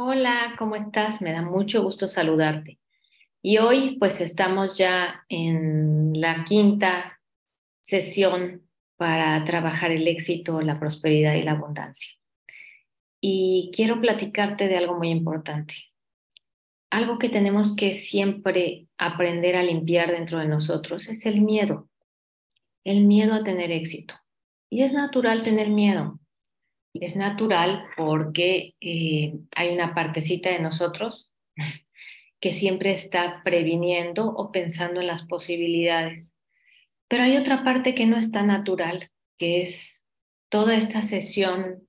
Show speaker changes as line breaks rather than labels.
Hola, ¿cómo estás? Me da mucho gusto saludarte. Y hoy pues estamos ya en la quinta sesión para trabajar el éxito, la prosperidad y la abundancia. Y quiero platicarte de algo muy importante. Algo que tenemos que siempre aprender a limpiar dentro de nosotros es el miedo. El miedo a tener éxito. Y es natural tener miedo. Es natural porque eh, hay una partecita de nosotros que siempre está previniendo o pensando en las posibilidades. Pero hay otra parte que no está natural, que es toda esta sesión